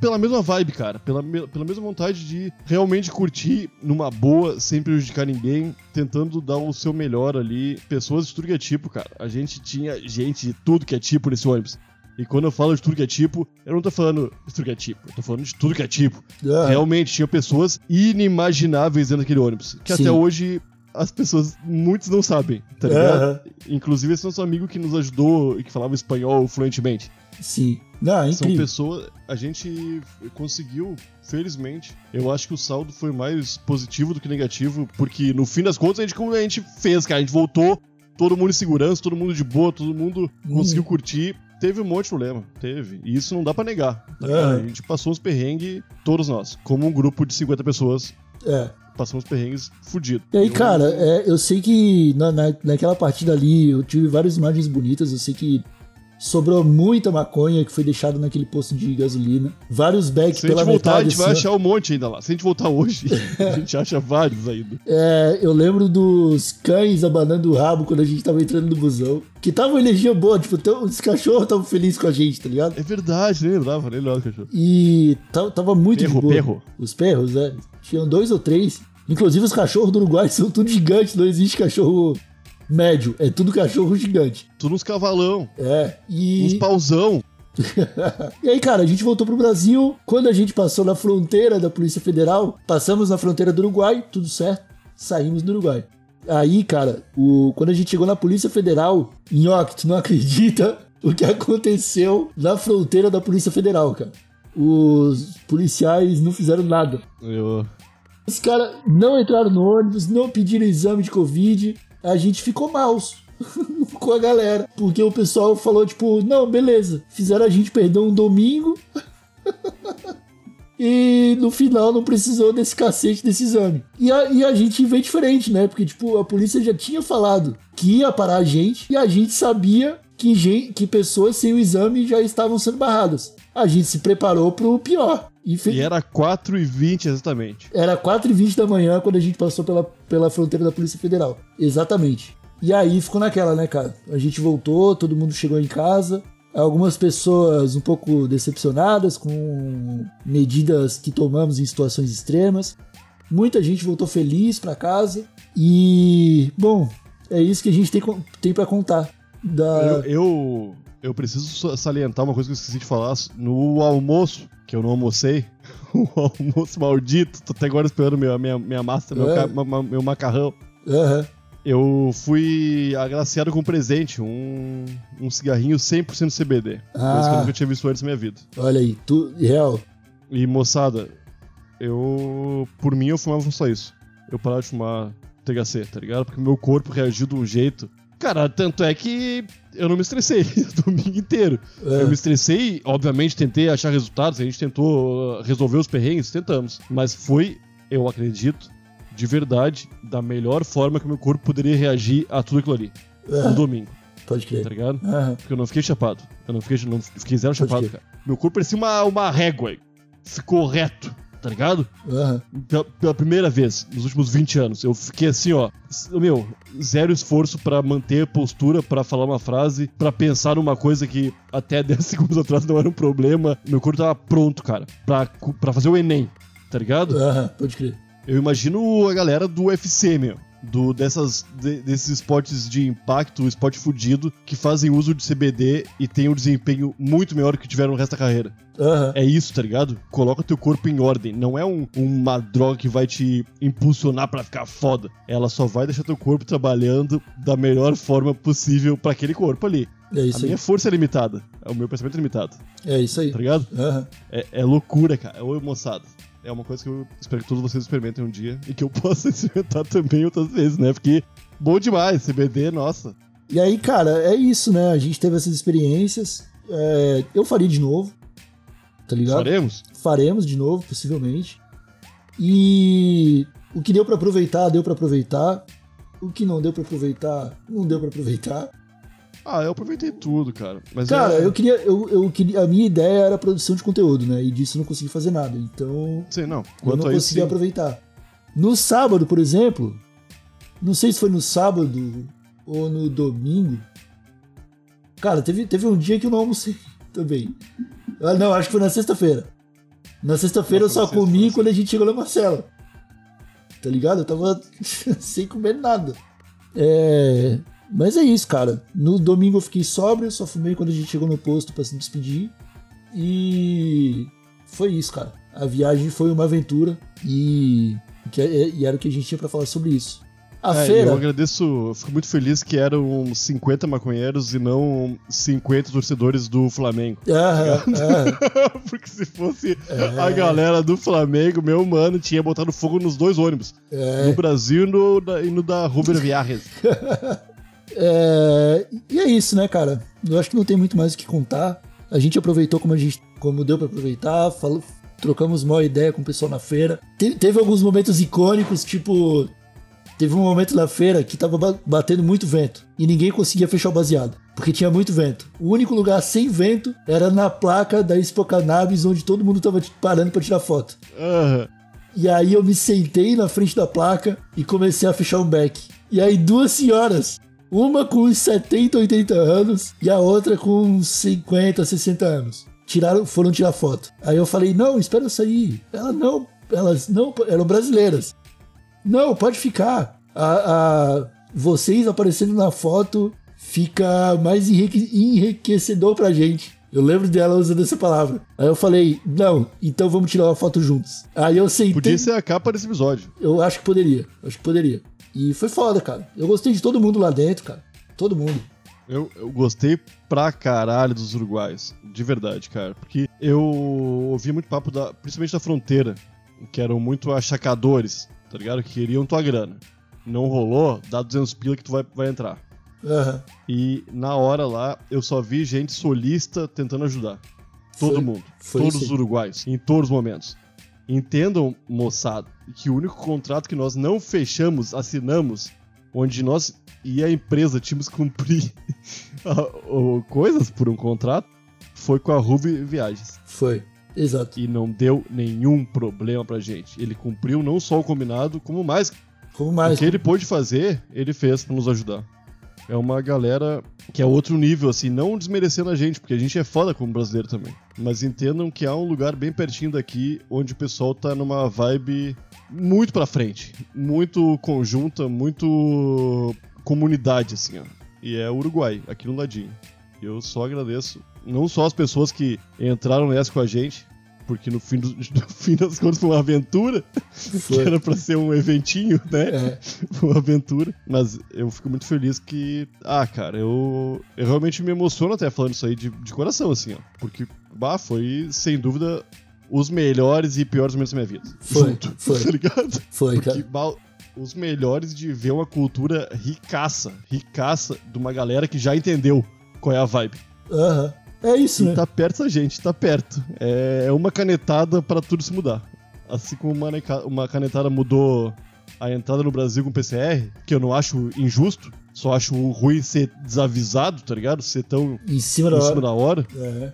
[SPEAKER 2] pela mesma vibe, cara. Pela, pela mesma vontade de realmente curtir numa boa, sem prejudicar ninguém, tentando dar o seu melhor ali. Pessoas de tudo que é tipo, cara. A gente tinha gente de tudo que é tipo nesse ônibus. E quando eu falo de tudo que é tipo, eu não tô falando de tudo que é tipo, eu tô falando de tudo que é tipo.
[SPEAKER 1] Aham.
[SPEAKER 2] Realmente, tinha pessoas inimagináveis dentro daquele ônibus. Que
[SPEAKER 1] Sim.
[SPEAKER 2] até hoje as pessoas, muitos não sabem, tá ligado? Inclusive esse nosso amigo que nos ajudou e que falava espanhol fluentemente.
[SPEAKER 1] Sim. Não, é
[SPEAKER 2] São pessoas. A gente conseguiu, felizmente. Eu acho que o saldo foi mais positivo do que negativo, porque no fim das contas a gente, como a gente fez, cara. A gente voltou, todo mundo em segurança, todo mundo de boa, todo mundo
[SPEAKER 1] Hum.
[SPEAKER 2] conseguiu curtir. Teve um monte de problema, teve. E isso não dá pra negar.
[SPEAKER 1] É.
[SPEAKER 2] A gente passou uns perrengues, todos nós. Como um grupo de 50 pessoas,
[SPEAKER 1] É.
[SPEAKER 2] passamos perrengues fudidos.
[SPEAKER 1] E aí, cara, é, eu sei que na, na- naquela partida ali eu tive várias imagens bonitas. Eu sei que sobrou muita maconha que foi deixada naquele posto de gasolina. Vários bags
[SPEAKER 2] Se a gente
[SPEAKER 1] pela
[SPEAKER 2] voltar, a
[SPEAKER 1] metade.
[SPEAKER 2] gente vai
[SPEAKER 1] assim,
[SPEAKER 2] achar um monte ainda lá. Se a gente voltar hoje, [laughs] a gente acha vários ainda.
[SPEAKER 1] É, eu lembro dos cães abanando o rabo quando a gente tava entrando no busão. Que tava uma energia boa, tipo, os cachorros estavam felizes com a gente, tá ligado?
[SPEAKER 2] É verdade, nem lembrava, nem lembrava, cachorro.
[SPEAKER 1] E tava, muito de
[SPEAKER 2] Perro,
[SPEAKER 1] boa.
[SPEAKER 2] perro.
[SPEAKER 1] Os perros, né? Tinham dois ou três. Inclusive os cachorros do Uruguai [laughs] são tudo gigantes, não existe cachorro médio, é tudo cachorro gigante.
[SPEAKER 2] Tudo uns cavalão,
[SPEAKER 1] É, e...
[SPEAKER 2] uns pauzão. [laughs]
[SPEAKER 1] E aí, cara, a gente voltou pro Brasil. Quando a gente passou na fronteira da Polícia Federal, passamos na fronteira do Uruguai, tudo certo, saímos do Uruguai. Aí, cara, o... quando a gente chegou na Polícia Federal, Nhoque, tu não acredita [laughs] o que aconteceu na fronteira da Polícia Federal, cara. Os policiais não fizeram nada.
[SPEAKER 2] Eu...
[SPEAKER 1] Os caras não entraram no ônibus, não pediram exame de Covid. A gente ficou maus [laughs] com a galera. Porque o pessoal falou, tipo, não, beleza. Fizeram a gente perder um domingo. [laughs] e no final não precisou desse cacete desse exame. E a, e a gente veio diferente, né? Porque, tipo, a polícia já tinha falado que ia parar a gente. E a gente sabia que, gen- que pessoas sem o exame já estavam sendo barradas. A gente se preparou pro pior. E, fe-
[SPEAKER 2] E era 4h20 exatamente.
[SPEAKER 1] era 4h20 da manhã quando a gente passou pela, pela fronteira da Polícia Federal. Exatamente. E aí ficou naquela, né, cara? A gente voltou, todo mundo chegou em casa. Algumas pessoas um pouco decepcionadas com medidas que tomamos em situações extremas. Muita gente voltou feliz pra casa. E, bom, é isso que a gente tem, tem para contar. Da...
[SPEAKER 2] Eu, eu, eu preciso sa- salientar uma coisa que eu esqueci de falar. No almoço, que eu não almocei, [laughs] o almoço maldito, tô até agora esperando minha, minha, minha massa, meu,
[SPEAKER 1] É.
[SPEAKER 2] ma- ma- meu macarrão.
[SPEAKER 1] Aham.
[SPEAKER 2] Eu fui agraciado com um presente, um, um cigarrinho 100% CBD. Coisa que eu
[SPEAKER 1] Ah.
[SPEAKER 2] nunca tinha visto antes na minha vida.
[SPEAKER 1] Olha aí, tu, real.
[SPEAKER 2] E moçada, eu. Por mim eu fumava só isso. Eu parava de fumar THC, tá ligado? Porque meu corpo reagiu de um jeito. Cara, tanto é que eu não me estressei [laughs] o domingo inteiro.
[SPEAKER 1] É.
[SPEAKER 2] Eu me estressei, obviamente tentei achar resultados, a gente tentou uh, resolver os perrengues, tentamos. Mas foi, eu acredito, de verdade, da melhor forma que o meu corpo poderia reagir a tudo aquilo ali.
[SPEAKER 1] É,
[SPEAKER 2] No domingo,
[SPEAKER 1] pode
[SPEAKER 2] tá
[SPEAKER 1] crer.
[SPEAKER 2] ligado?
[SPEAKER 1] Aham.
[SPEAKER 2] Porque eu não fiquei chapado. Eu não fiquei, não fiquei zero
[SPEAKER 1] Pode
[SPEAKER 2] chapado,
[SPEAKER 1] crer.
[SPEAKER 2] cara. Meu corpo parecia uma, uma régua. Ficou reto, tá ligado?
[SPEAKER 1] Aham.
[SPEAKER 2] Pela, pela primeira vez nos últimos 20 anos. Eu fiquei assim, ó. Meu, zero esforço pra manter a postura, pra falar uma frase, pra pensar numa coisa que até [laughs] 10 segundos atrás não era um problema. Meu corpo tava pronto, cara, pra, pra fazer o Enem, tá ligado?
[SPEAKER 1] Aham, pode crer.
[SPEAKER 2] Eu imagino a galera do UFC, meu. Do, dessas, de- desses esportes de impacto, esporte fudido, que fazem uso de CBD e tem um desempenho muito melhor que tiveram no resto da carreira.
[SPEAKER 1] Aham.
[SPEAKER 2] É isso, tá ligado? Coloca teu corpo em ordem. Não é um- uma droga que vai te impulsionar pra ficar foda. Ela só vai deixar teu corpo trabalhando da melhor forma possível pra aquele corpo ali.
[SPEAKER 1] É
[SPEAKER 2] A
[SPEAKER 1] isso aí.
[SPEAKER 2] minha força é limitada. O meu pensamento é limitado.
[SPEAKER 1] É isso aí.
[SPEAKER 2] Tá ligado?
[SPEAKER 1] Aham.
[SPEAKER 2] É, é loucura, cara. Ô, moçada. É uma coisa que eu espero que todos vocês experimentem um dia e que eu [laughs] possa experimentar também outras vezes, né? Porque bom demais, CBD, nossa.
[SPEAKER 1] E aí, cara, é isso, né? A gente teve essas experiências. É, eu faria de novo. Tá ligado?
[SPEAKER 2] Faremos?
[SPEAKER 1] Faremos de novo, possivelmente. E o que deu pra aproveitar, deu pra aproveitar. O que não deu pra aproveitar, não deu pra aproveitar.
[SPEAKER 2] Ah, eu aproveitei tudo, cara. Mas
[SPEAKER 1] Cara,
[SPEAKER 2] é...
[SPEAKER 1] eu queria, eu, eu queria. A minha ideia era produção de conteúdo, né? E disso eu não consegui fazer nada. Então,
[SPEAKER 2] Sei, não.
[SPEAKER 1] eu
[SPEAKER 2] Quanto
[SPEAKER 1] não
[SPEAKER 2] a isso,
[SPEAKER 1] consegui
[SPEAKER 2] sim.
[SPEAKER 1] aproveitar. No sábado, por exemplo, não sei se foi no sábado ou no domingo. Cara, teve, teve um dia que eu não almocei [laughs] também. Ah, não, acho que foi na sexta-feira. Na sexta-feira eu só
[SPEAKER 2] sexta,
[SPEAKER 1] comi quando a gente chegou na Marcela. Tá ligado? Eu tava [laughs] sem comer nada. É. Mas é isso, cara. No domingo eu fiquei sóbrio, só fumei quando a gente chegou no posto pra se despedir. E foi isso, cara. A viagem foi uma aventura e, que é- e era o que a gente tinha pra falar sobre isso. A
[SPEAKER 2] É,
[SPEAKER 1] feira.
[SPEAKER 2] Eu agradeço, eu fico muito feliz que eram 50 maconheiros e não 50 torcedores do Flamengo.
[SPEAKER 1] Aham, aham. [laughs]
[SPEAKER 2] Porque se fosse
[SPEAKER 1] É.
[SPEAKER 2] a galera do Flamengo, meu mano, tinha botado fogo nos dois ônibus.
[SPEAKER 1] É.
[SPEAKER 2] No Brasil e no da, e no da Ruber Viajes. [laughs]
[SPEAKER 1] É, e é isso, né, cara? Eu acho que não tem muito mais o que contar. A gente aproveitou como a gente, como deu pra aproveitar, falou, trocamos uma ideia com o pessoal na feira. Te- teve alguns momentos icônicos, tipo, teve um momento na feira que tava ba- batendo muito vento e ninguém conseguia fechar o baseado, porque tinha muito vento. O único lugar sem vento era na placa da Expo Cannabis, onde todo mundo tava parando pra tirar foto.
[SPEAKER 2] Aham.
[SPEAKER 1] E aí eu me sentei na frente da placa e comecei a fechar um beck. E aí duas senhoras, uma com uns 70, 80 anos e a outra com uns 50, 60 anos, tiraram, foram tirar foto. Aí eu falei: "Não, espera eu sair". Ela não, elas não eram brasileiras. Não, pode ficar. A, a- vocês aparecendo na foto fica mais enrique- enriquecedor pra gente. Eu lembro dela usando essa palavra. Aí eu falei, não, então vamos tirar uma foto juntos. Aí eu sentei.
[SPEAKER 2] Podia ser a capa desse episódio.
[SPEAKER 1] Eu acho que poderia. Acho que poderia. E foi foda, cara. Eu gostei de todo mundo lá dentro, cara. Todo mundo.
[SPEAKER 2] Eu, eu gostei pra caralho dos uruguaios. De verdade, cara. Porque eu ouvi muito papo, da, principalmente da fronteira, que eram muito achacadores, tá ligado? Que queriam tua grana. Não rolou, dá 200 pila que tu vai, vai entrar.
[SPEAKER 1] Aham.
[SPEAKER 2] E na hora lá, eu só vi gente solista tentando ajudar. Todo
[SPEAKER 1] Foi-
[SPEAKER 2] mundo.
[SPEAKER 1] foi
[SPEAKER 2] todos
[SPEAKER 1] isso
[SPEAKER 2] os
[SPEAKER 1] aí.
[SPEAKER 2] uruguaios. Em todos os momentos. Entendam, moçada, que o único contrato que nós não fechamos, assinamos, onde nós e a empresa tínhamos que cumprir [laughs] o- coisas por um contrato, foi com a Ruby Viagens.
[SPEAKER 1] Foi. Exato.
[SPEAKER 2] E não deu nenhum problema pra gente. Ele cumpriu não só o combinado, como mais.
[SPEAKER 1] Como
[SPEAKER 2] O
[SPEAKER 1] mais?
[SPEAKER 2] que ele pôde fazer, ele fez pra nos ajudar. É uma galera que é outro nível, assim, não desmerecendo a gente, porque a gente é foda como brasileiro também. Mas entendam que há um lugar bem pertinho daqui onde o pessoal tá numa vibe muito pra frente. Muito conjunta, muito comunidade, assim, ó. E é o Uruguai, aqui no ladinho. Eu só agradeço, não só as pessoas que entraram nessa com a gente, porque no fim, do- [laughs] no fim das contas foi uma aventura, que
[SPEAKER 1] Foi.
[SPEAKER 2] era pra ser um eventinho, né?
[SPEAKER 1] É. [laughs]
[SPEAKER 2] uma aventura. Mas eu fico muito feliz que. Ah, cara, eu. Eu realmente me emociono até falando isso aí de, de coração, assim, ó. Porque, bah, foi sem dúvida os melhores e piores momentos da minha vida.
[SPEAKER 1] Foi,
[SPEAKER 2] Junto, [laughs]
[SPEAKER 1] foi.
[SPEAKER 2] Tá ligado?
[SPEAKER 1] Foi,
[SPEAKER 2] Porque,
[SPEAKER 1] cara.
[SPEAKER 2] bah, os melhores de ver uma cultura ricaça, ricaça de uma galera que já entendeu qual é a vibe.
[SPEAKER 1] Aham. É isso,
[SPEAKER 2] E
[SPEAKER 1] né?
[SPEAKER 2] tá perto da gente, tá perto. É uma canetada pra tudo se mudar. Assim como uma, uma canetada mudou a entrada no Brasil com PCR, que eu não acho injusto, só acho ruim ser desavisado, tá ligado? Ser tão
[SPEAKER 1] Em cima da
[SPEAKER 2] em
[SPEAKER 1] hora.
[SPEAKER 2] cima da hora,
[SPEAKER 1] É.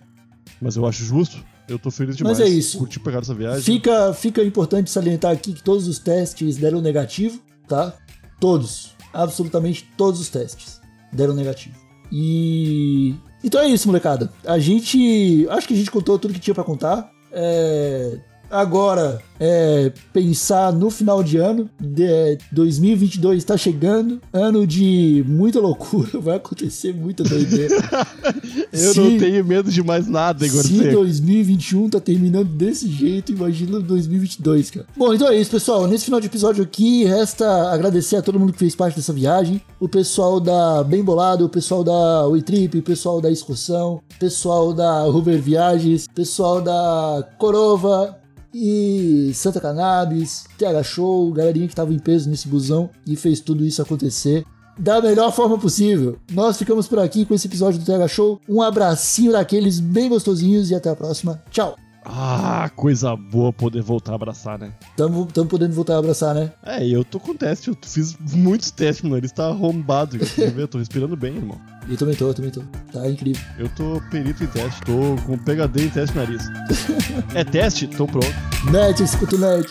[SPEAKER 2] mas eu acho justo. Eu tô feliz demais.
[SPEAKER 1] Mas é isso.
[SPEAKER 2] Curti pegar essa viagem.
[SPEAKER 1] Fica, fica importante salientar aqui que todos os testes deram negativo, tá? Todos. Absolutamente todos os testes deram negativo. E. Então é isso, molecada. A gente. Acho que a gente contou tudo que tinha pra contar. É, agora é pensar no final de ano. De, 2022 está chegando, ano de muita loucura, [laughs] vai acontecer muita doideira. [laughs]
[SPEAKER 2] Eu
[SPEAKER 1] Se-
[SPEAKER 2] não tenho medo de mais nada, Igor
[SPEAKER 1] Se
[SPEAKER 2] Seco.
[SPEAKER 1] 2021 tá terminando desse jeito, imagina 2022, cara. Bom, então é isso, pessoal. Nesse final de episódio aqui, resta agradecer a todo mundo que fez parte dessa viagem. O pessoal da Bem Bolado, o pessoal da Trip, o pessoal da Excursão, o pessoal da Hoover Viagens, o pessoal da Corova, e Santa Cannabis, TH Show, galerinha que tava em peso nesse busão e fez tudo isso acontecer da melhor forma possível. Nós ficamos por aqui com esse episódio do TH Show. Um abracinho daqueles bem gostosinhos e até a próxima. Tchau.
[SPEAKER 2] Ah, coisa boa poder voltar a abraçar, né?
[SPEAKER 1] Tamo, tamo podendo voltar a abraçar, né?
[SPEAKER 2] É, eu tô com teste, eu fiz muitos testes, meu nariz tá arrombado. [laughs] Eu tô respirando bem, irmão.
[SPEAKER 1] Eu também tô, eu também tô. Tá incrível.
[SPEAKER 2] Eu tô perito em teste, tô com PHD em teste de nariz. [laughs] é teste? Tô pronto.
[SPEAKER 1] Net, escuta o net.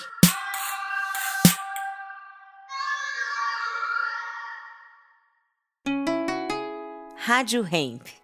[SPEAKER 3] Rádio Hemp.